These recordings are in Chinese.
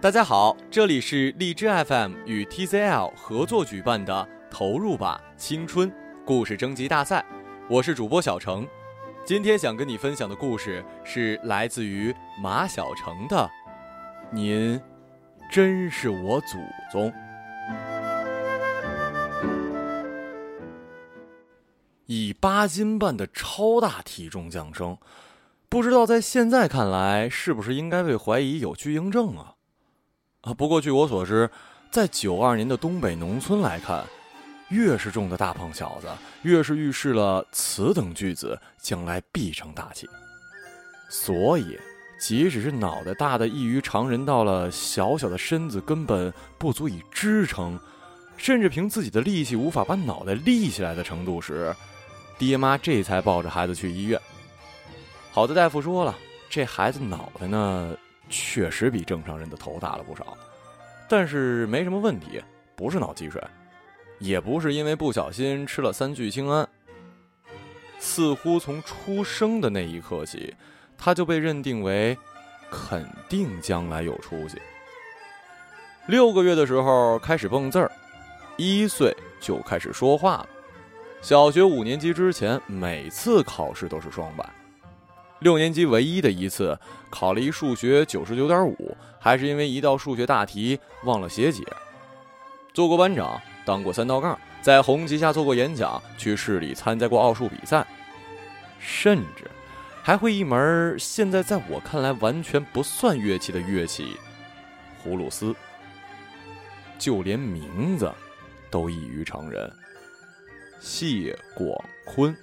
大家好，这里是荔枝 FM 与 TCL 合作举办的“投入吧青春”故事征集大赛，我是主播小程。今天想跟你分享的故事是来自于马小成的《您真是我祖宗》。以八斤半的超大体重降生，不知道在现在看来是不是应该被怀疑有巨婴症啊？啊，不过据我所知，在九二年的东北农村来看，越是重的大胖小子，越是预示了此等巨子将来必成大器。所以，即使是脑袋大的异于常人，到了小小的身子根本不足以支撑，甚至凭自己的力气无法把脑袋立起来的程度时，爹妈这才抱着孩子去医院。好的大夫说了，这孩子脑袋呢？确实比正常人的头大了不少，但是没什么问题，不是脑积水，也不是因为不小心吃了三聚氰胺。似乎从出生的那一刻起，他就被认定为肯定将来有出息。六个月的时候开始蹦字儿，一岁就开始说话了。小学五年级之前，每次考试都是双百。六年级唯一的一次考了一数学九十九点五，还是因为一道数学大题忘了写解。做过班长，当过三道杠，在红旗下做过演讲，去市里参加过奥数比赛，甚至还会一门现在在我看来完全不算乐器的乐器——葫芦丝。就连名字都异于常人，谢广坤。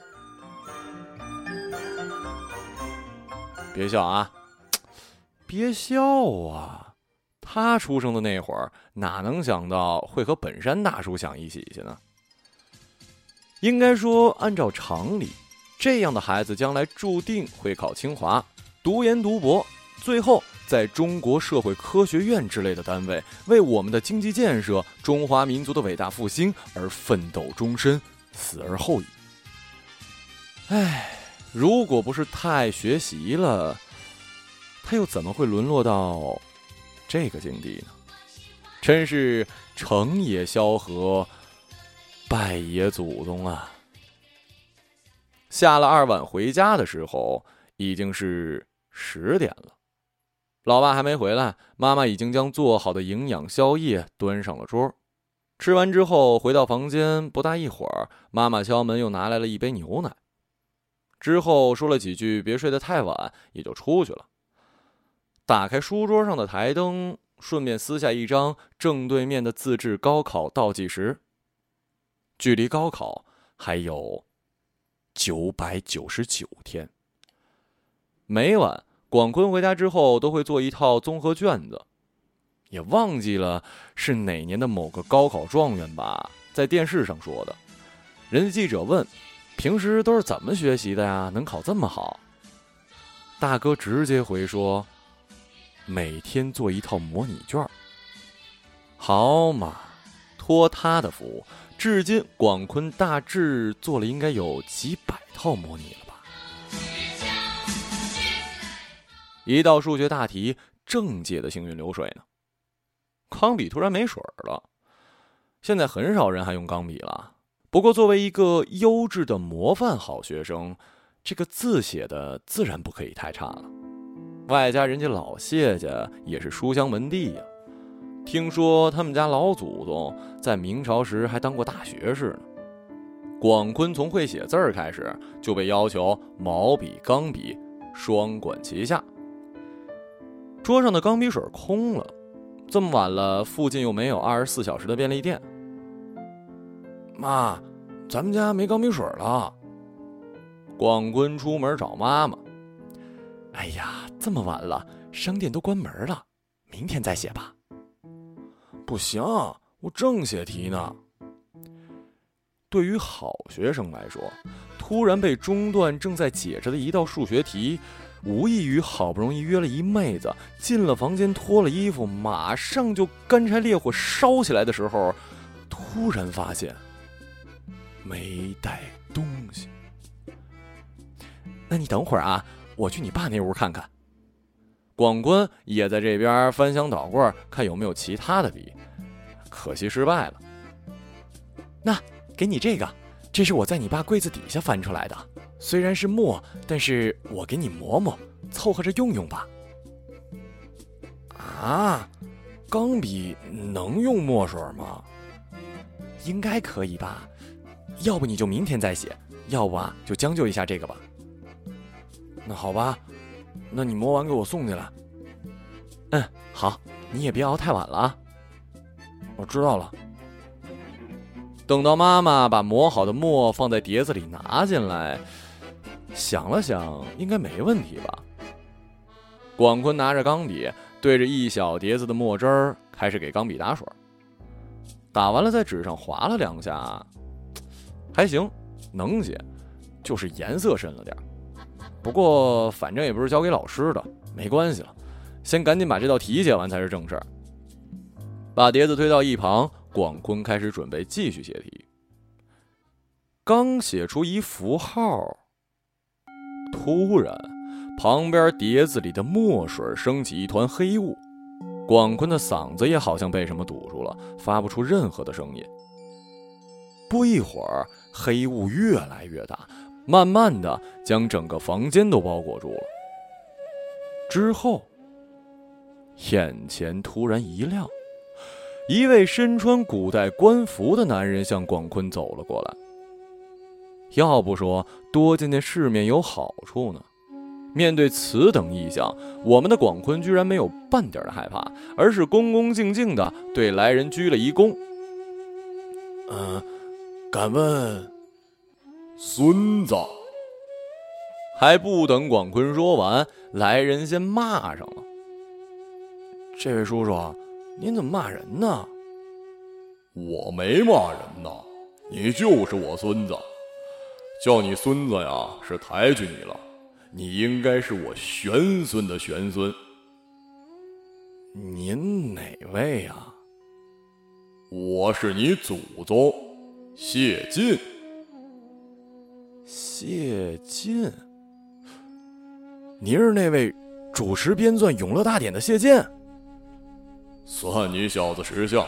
别笑啊！别笑啊！他出生的那会儿，哪能想到会和本山大叔想一起去呢？应该说，按照常理，这样的孩子将来注定会考清华、读研读博，最后在中国社会科学院之类的单位，为我们的经济建设、中华民族的伟大复兴而奋斗终身，死而后已。唉。如果不是太爱学习了，他又怎么会沦落到这个境地呢？真是成也萧何，败也祖宗啊！下了二晚回家的时候，已经是十点了。老爸还没回来，妈妈已经将做好的营养宵夜端上了桌。吃完之后，回到房间，不大一会儿，妈妈敲门，又拿来了一杯牛奶。之后说了几句“别睡得太晚”，也就出去了。打开书桌上的台灯，顺便撕下一张正对面的自制高考倒计时。距离高考还有九百九十九天。每晚广坤回家之后都会做一套综合卷子，也忘记了是哪年的某个高考状元吧，在电视上说的。人家记者问。平时都是怎么学习的呀？能考这么好？大哥直接回说：“每天做一套模拟卷。”好嘛，托他的福，至今广坤大致做了应该有几百套模拟了吧？一道数学大题，正解的行云流水呢。钢笔突然没水了，现在很少人还用钢笔了。不过，作为一个优质的模范好学生，这个字写的自然不可以太差了。外加人家老谢家也是书香门第呀，听说他们家老祖宗在明朝时还当过大学士呢。广坤从会写字儿开始，就被要求毛笔、钢笔双管齐下。桌上的钢笔水空了，这么晚了，附近又没有二十四小时的便利店。妈，咱们家没钢笔水了。广坤出门找妈妈。哎呀，这么晚了，商店都关门了，明天再写吧。不行，我正写题呢。对于好学生来说，突然被中断正在解着的一道数学题，无异于好不容易约了一妹子进了房间，脱了衣服，马上就干柴烈火烧起来的时候，突然发现。没带东西，那你等会儿啊，我去你爸那屋看看。广坤也在这边翻箱倒柜，看有没有其他的笔，可惜失败了。那给你这个，这是我在你爸柜子底下翻出来的，虽然是墨，但是我给你磨磨，凑合着用用吧。啊，钢笔能用墨水吗？应该可以吧。要不你就明天再写，要不啊就将就一下这个吧。那好吧，那你磨完给我送进来。嗯，好，你也别熬太晚了啊。我知道了。等到妈妈把磨好的墨放在碟子里拿进来，想了想，应该没问题吧。广坤拿着钢笔，对着一小碟子的墨汁儿开始给钢笔打水。打完了，在纸上划了两下。还行，能写，就是颜色深了点不过反正也不是交给老师的，没关系了。先赶紧把这道题写完才是正事儿。把碟子推到一旁，广坤开始准备继续写题。刚写出一符号，突然旁边碟子里的墨水升起一团黑雾，广坤的嗓子也好像被什么堵住了，发不出任何的声音。不一会儿。黑雾越来越大，慢慢的将整个房间都包裹住了。之后，眼前突然一亮，一位身穿古代官服的男人向广坤走了过来。要不说多见见世面有好处呢？面对此等异象，我们的广坤居然没有半点的害怕，而是恭恭敬敬的对来人鞠了一躬。嗯。敢问，孙子？还不等广坤说完，来人先骂上了：“这位叔叔，您怎么骂人呢？”“我没骂人呐，你就是我孙子，叫你孙子呀是抬举你了，你应该是我玄孙的玄孙。”“您哪位呀？”“我是你祖宗。”谢晋，谢晋，您是那位主持编纂《永乐大典》的谢晋？算你小子识相，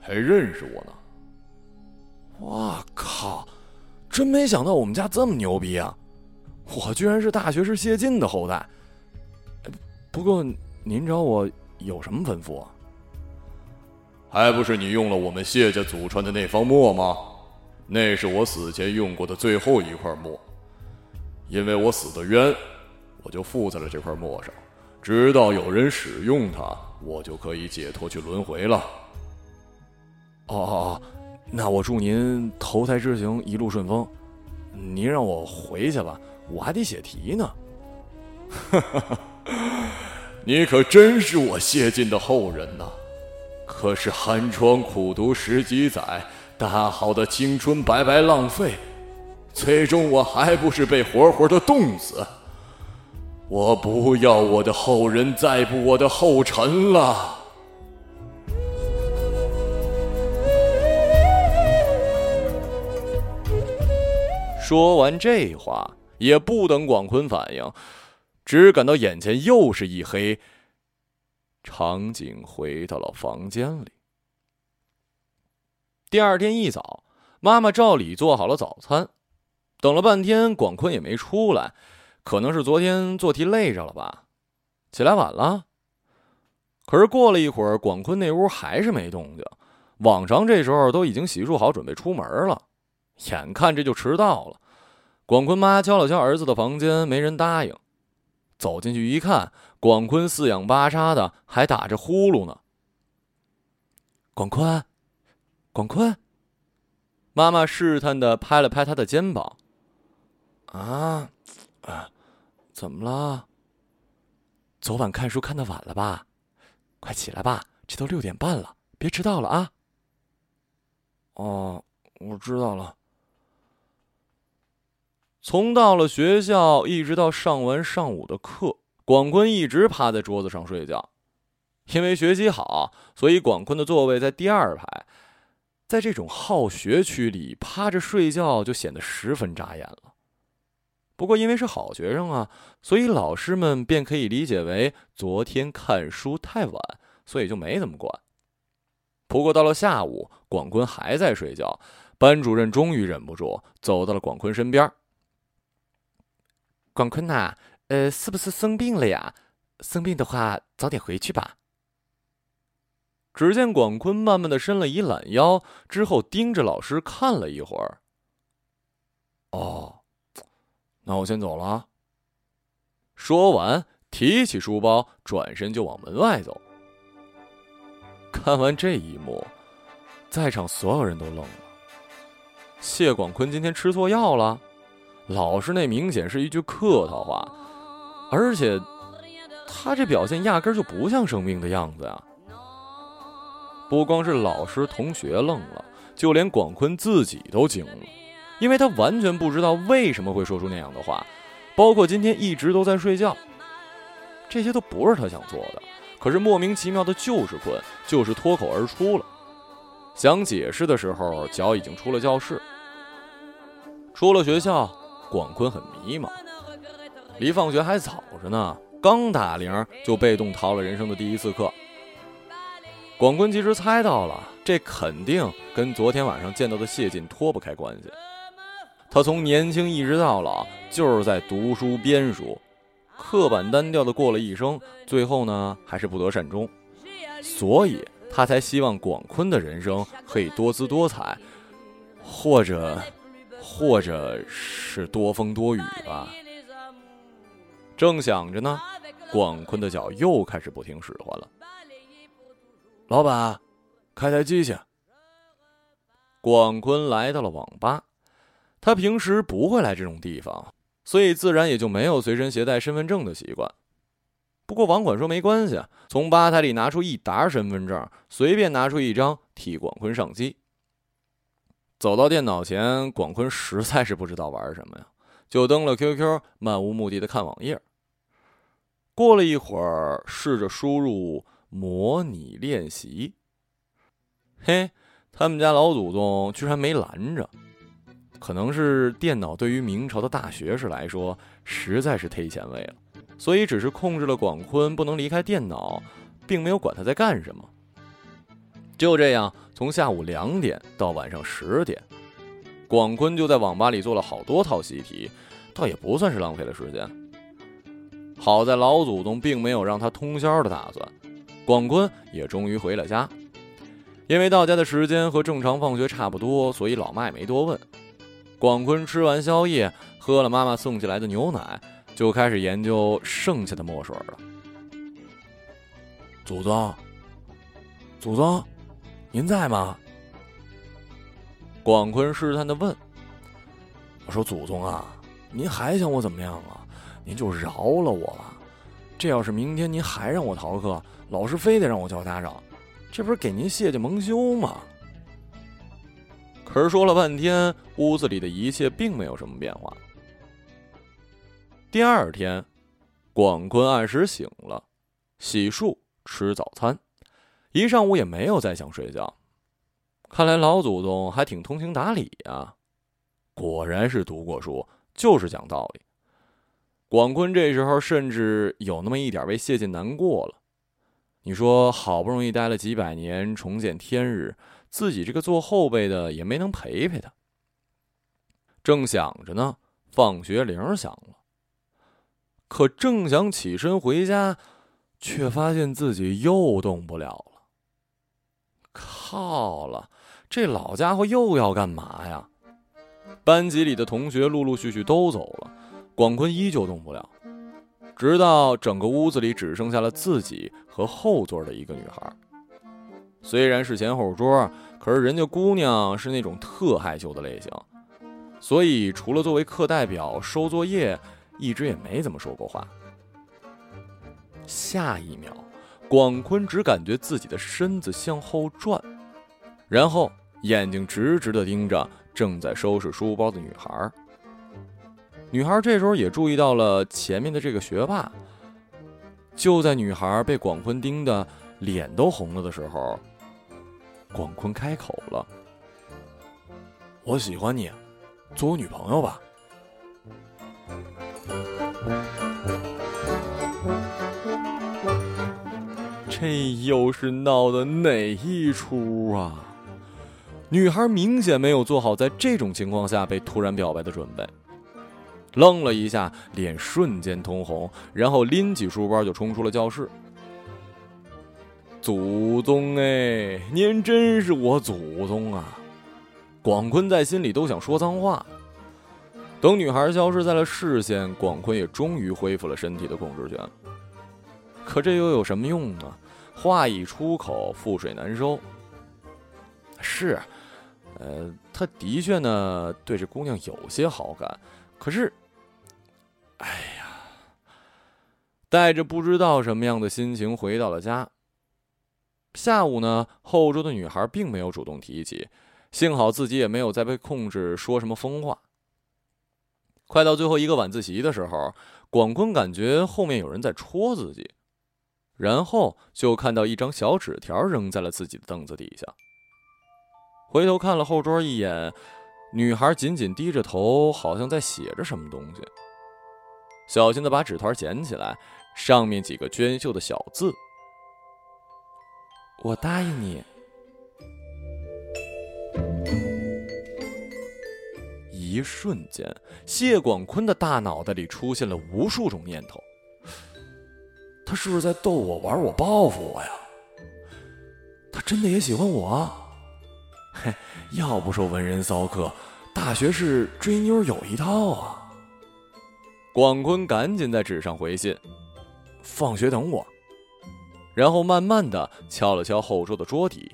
还认识我呢！我靠，真没想到我们家这么牛逼啊！我居然是大学士谢晋的后代。不过您找我有什么吩咐啊？还不是你用了我们谢家祖传的那方墨吗？那是我死前用过的最后一块墨，因为我死的冤，我就附在了这块墨上，直到有人使用它，我就可以解脱去轮回了。哦哦哦，那我祝您投胎之行一路顺风。您让我回去吧，我还得写题呢。哈哈哈，你可真是我谢晋的后人呐！可是寒窗苦读十几载。大好的青春白白浪费，最终我还不是被活活的冻死。我不要我的后人再步我的后尘了。说完这话，也不等广坤反应，只感到眼前又是一黑，场景回到了房间里。第二天一早，妈妈照理做好了早餐，等了半天，广坤也没出来，可能是昨天做题累着了吧，起来晚了。可是过了一会儿，广坤那屋还是没动静，往常这时候都已经洗漱好准备出门了，眼看这就迟到了。广坤妈敲了敲儿子的房间，没人答应。走进去一看，广坤四仰八叉的，还打着呼噜呢。广坤。广坤，妈妈试探的拍了拍他的肩膀。啊，啊，怎么了？昨晚看书看的晚了吧？快起来吧，这都六点半了，别迟到了啊！哦，我知道了。从到了学校一直到上完上午的课，广坤一直趴在桌子上睡觉。因为学习好，所以广坤的座位在第二排。在这种好学区里，趴着睡觉就显得十分扎眼了。不过因为是好学生啊，所以老师们便可以理解为昨天看书太晚，所以就没怎么管。不过到了下午，广坤还在睡觉，班主任终于忍不住走到了广坤身边。广坤呐，呃，是不是生病了呀？生病的话，早点回去吧。只见广坤慢慢的伸了一懒腰，之后盯着老师看了一会儿。哦，那我先走了。说完，提起书包，转身就往门外走。看完这一幕，在场所有人都愣了。谢广坤今天吃错药了？老师那明显是一句客套话，而且他这表现压根就不像生病的样子啊。不光是老师、同学愣了，就连广坤自己都惊了，因为他完全不知道为什么会说出那样的话，包括今天一直都在睡觉，这些都不是他想做的，可是莫名其妙的就是困，就是脱口而出了。想解释的时候，脚已经出了教室。出了学校，广坤很迷茫，离放学还早着呢，刚打铃就被动逃了人生的第一次课。广坤其实猜到了，这肯定跟昨天晚上见到的谢晋脱不开关系。他从年轻一直到老，就是在读书编书，刻板单调的过了一生，最后呢还是不得善终。所以他才希望广坤的人生可以多姿多彩，或者，或者是多风多雨吧。正想着呢，广坤的脚又开始不听使唤了。老板，开台机去。广坤来到了网吧，他平时不会来这种地方，所以自然也就没有随身携带身份证的习惯。不过网管说没关系，从吧台里拿出一沓身份证，随便拿出一张替广坤上机。走到电脑前，广坤实在是不知道玩什么呀，就登了 QQ，漫无目的的看网页。过了一会儿，试着输入。模拟练习，嘿，他们家老祖宗居然没拦着，可能是电脑对于明朝的大学士来说实在是忒前卫了，所以只是控制了广坤不能离开电脑，并没有管他在干什么。就这样，从下午两点到晚上十点，广坤就在网吧里做了好多套习题，倒也不算是浪费了时间。好在老祖宗并没有让他通宵的打算。广坤也终于回了家，因为到家的时间和正常放学差不多，所以老妈也没多问。广坤吃完宵夜，喝了妈妈送进来的牛奶，就开始研究剩下的墨水了。祖宗，祖宗，您在吗？广坤试探的问。我说：“祖宗啊，您还想我怎么样啊？您就饶了我吧。这要是明天您还让我逃课。”老师非得让我叫家长，这不是给您谢家蒙羞吗？可是说了半天，屋子里的一切并没有什么变化。第二天，广坤按时醒了，洗漱、吃早餐，一上午也没有再想睡觉。看来老祖宗还挺通情达理呀，果然是读过书，就是讲道理。广坤这时候甚至有那么一点为谢晋难过了。你说好不容易待了几百年，重见天日，自己这个做后辈的也没能陪陪他。正想着呢，放学铃响了。可正想起身回家，却发现自己又动不了了。靠了，这老家伙又要干嘛呀？班级里的同学陆陆续续都走了，广坤依旧动不了。直到整个屋子里只剩下了自己和后座的一个女孩。虽然是前后桌，可是人家姑娘是那种特害羞的类型，所以除了作为课代表收作业，一直也没怎么说过话。下一秒，广坤只感觉自己的身子向后转，然后眼睛直直的盯着正在收拾书包的女孩。女孩这时候也注意到了前面的这个学霸。就在女孩被广坤盯得脸都红了的时候，广坤开口了：“我喜欢你，做我女朋友吧。”这又是闹的哪一出啊？女孩明显没有做好在这种情况下被突然表白的准备，愣了一下，脸瞬间通红，然后拎起书包就冲出了教室。祖宗哎，您真是我祖宗啊！广坤在心里都想说脏话。等女孩消失在了视线，广坤也终于恢复了身体的控制权。可这又有什么用呢？话一出口，覆水难收。是，呃，他的确呢对这姑娘有些好感，可是，哎呀，带着不知道什么样的心情回到了家。下午呢，后桌的女孩并没有主动提起，幸好自己也没有再被控制说什么疯话。快到最后一个晚自习的时候，广坤感觉后面有人在戳自己。然后就看到一张小纸条扔在了自己的凳子底下。回头看了后桌一眼，女孩紧紧低着头，好像在写着什么东西。小心的把纸团捡起来，上面几个娟秀的小字：“我答应你。”一瞬间，谢广坤的大脑袋里出现了无数种念头。他是不是在逗我玩？我报复我呀？他真的也喜欢我？嘿，要不说文人骚客，大学士追妞有一套啊！广坤赶紧在纸上回信：“放学等我。”然后慢慢的敲了敲后桌的桌底，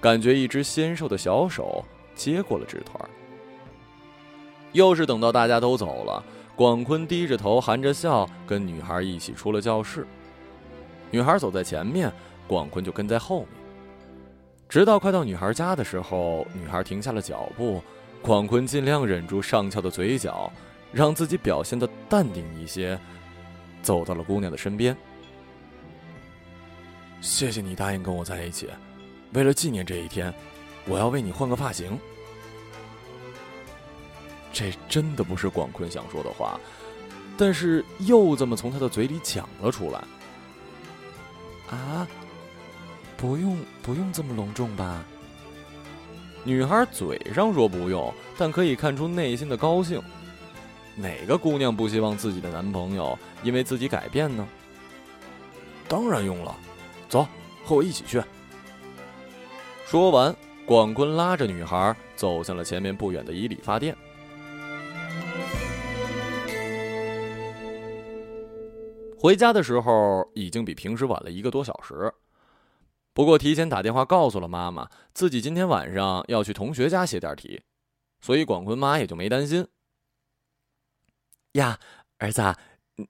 感觉一只纤瘦的小手接过了纸团。又是等到大家都走了。广坤低着头，含着笑，跟女孩一起出了教室。女孩走在前面，广坤就跟在后面。直到快到女孩家的时候，女孩停下了脚步，广坤尽量忍住上翘的嘴角，让自己表现的淡定一些，走到了姑娘的身边。谢谢你答应跟我在一起，为了纪念这一天，我要为你换个发型。这真的不是广坤想说的话，但是又这么从他的嘴里讲了出来。啊，不用不用这么隆重吧？女孩嘴上说不用，但可以看出内心的高兴。哪个姑娘不希望自己的男朋友因为自己改变呢？当然用了，走，和我一起去。说完，广坤拉着女孩走向了前面不远的一理发店。回家的时候已经比平时晚了一个多小时，不过提前打电话告诉了妈妈，自己今天晚上要去同学家写点题，所以广坤妈也就没担心。呀，儿子，你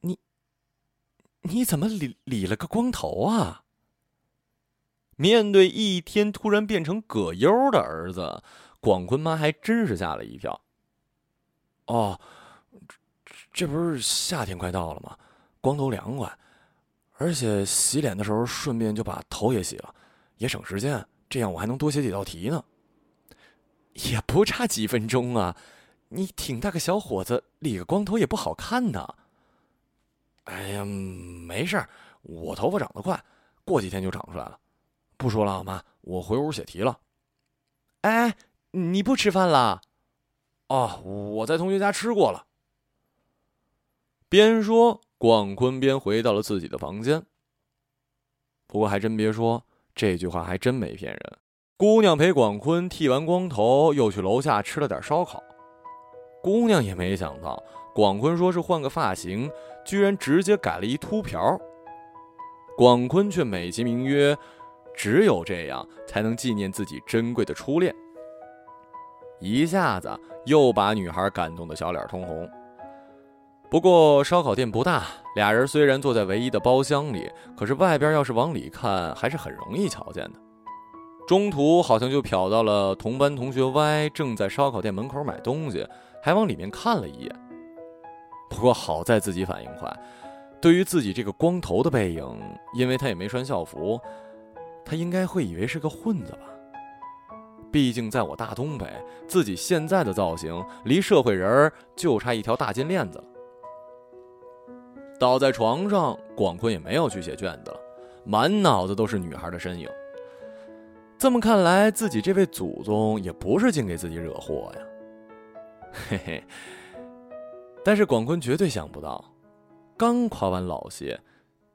你你怎么理理了个光头啊？面对一天突然变成葛优的儿子，广坤妈还真是吓了一跳。哦，这不是夏天快到了吗？光头凉快，而且洗脸的时候顺便就把头也洗了，也省时间。这样我还能多写几道题呢。也不差几分钟啊！你挺大个小伙子，理个光头也不好看呢。哎呀，没事儿，我头发长得快，过几天就长出来了。不说了，好吗？我回屋写题了。哎，你不吃饭了？哦，我在同学家吃过了。边说。广坤边回到了自己的房间。不过还真别说，这句话还真没骗人。姑娘陪广坤剃完光头，又去楼下吃了点烧烤。姑娘也没想到，广坤说是换个发型，居然直接改了一秃瓢。广坤却美其名曰，只有这样才能纪念自己珍贵的初恋。一下子又把女孩感动的小脸通红。不过烧烤店不大，俩人虽然坐在唯一的包厢里，可是外边要是往里看，还是很容易瞧见的。中途好像就瞟到了同班同学 Y 正在烧烤店门口买东西，还往里面看了一眼。不过好在自己反应快，对于自己这个光头的背影，因为他也没穿校服，他应该会以为是个混子吧。毕竟在我大东北，自己现在的造型离社会人就差一条大金链子了。倒在床上，广坤也没有去写卷子了，满脑子都是女孩的身影。这么看来，自己这位祖宗也不是净给自己惹祸呀。嘿嘿。但是广坤绝对想不到，刚夸完老谢，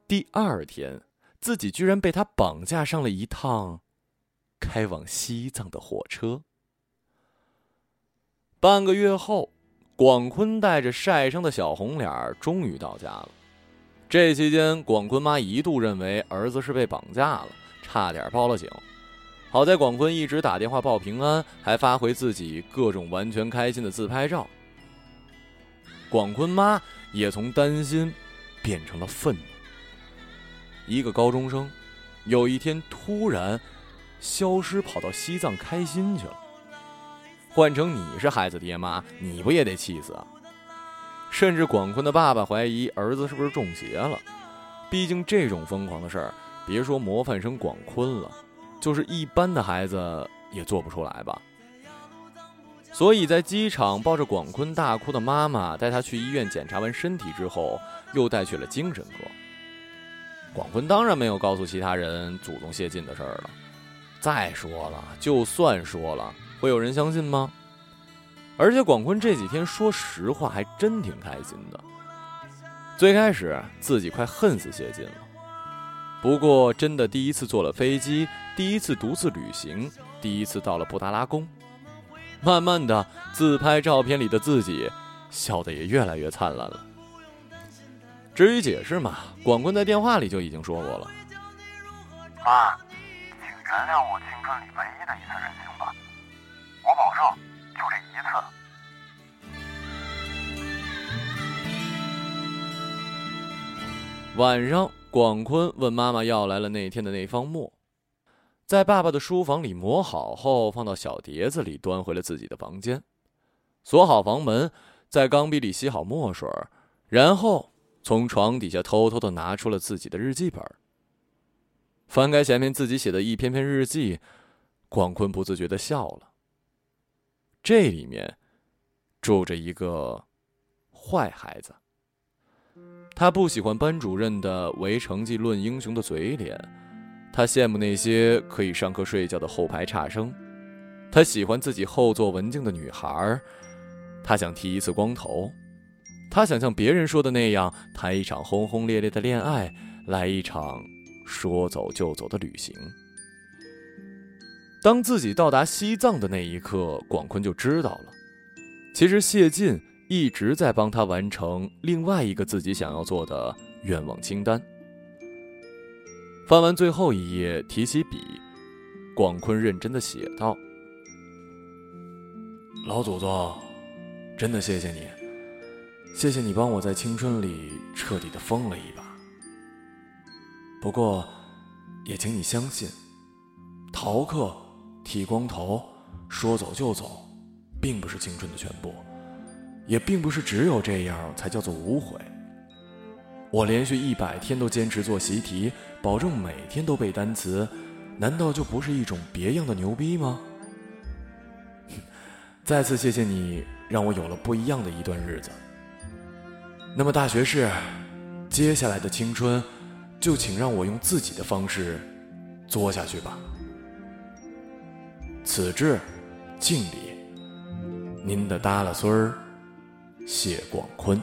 第二天自己居然被他绑架上了一趟开往西藏的火车。半个月后，广坤带着晒伤的小红脸儿终于到家了。这期间，广坤妈一度认为儿子是被绑架了，差点报了警。好在广坤一直打电话报平安，还发回自己各种完全开心的自拍照。广坤妈也从担心变成了愤怒。一个高中生，有一天突然消失，跑到西藏开心去了。换成你是孩子爹妈，你不也得气死啊？甚至广坤的爸爸怀疑儿子是不是中邪了。毕竟这种疯狂的事儿，别说模范生广坤了，就是一般的孩子也做不出来吧。所以在机场抱着广坤大哭的妈妈带他去医院检查完身体之后，又带去了精神科。广坤当然没有告诉其他人祖宗谢晋的事儿了。再说了，就算说了。会有人相信吗？而且广坤这几天说实话还真挺开心的。最开始自己快恨死谢晋了，不过真的第一次坐了飞机，第一次独自旅行，第一次到了布达拉宫，慢慢的自拍照片里的自己笑得也越来越灿烂了。至于解释嘛，广坤在电话里就已经说过了。妈，请原谅我青春里没。就这一次。晚上，广坤问妈妈要来了那天的那方墨，在爸爸的书房里磨好后，放到小碟子里，端回了自己的房间，锁好房门，在钢笔里吸好墨水，然后从床底下偷偷的拿出了自己的日记本，翻开前面自己写的一篇篇日记，广坤不自觉的笑了。这里面住着一个坏孩子。他不喜欢班主任的唯成绩论英雄的嘴脸，他羡慕那些可以上课睡觉的后排差生，他喜欢自己后座文静的女孩儿，他想剃一次光头，他想像别人说的那样谈一场轰轰烈烈的恋爱，来一场说走就走的旅行。当自己到达西藏的那一刻，广坤就知道了，其实谢晋一直在帮他完成另外一个自己想要做的愿望清单。翻完最后一页，提起笔，广坤认真的写道：“老祖宗，真的谢谢你，谢谢你帮我在青春里彻底的疯了一把。不过，也请你相信，逃课。”剃光头，说走就走，并不是青春的全部，也并不是只有这样才叫做无悔。我连续一百天都坚持做习题，保证每天都背单词，难道就不是一种别样的牛逼吗？再次谢谢你，让我有了不一样的一段日子。那么大学士，接下来的青春，就请让我用自己的方式作下去吧。此致，敬礼，您的耷拉孙儿，谢广坤。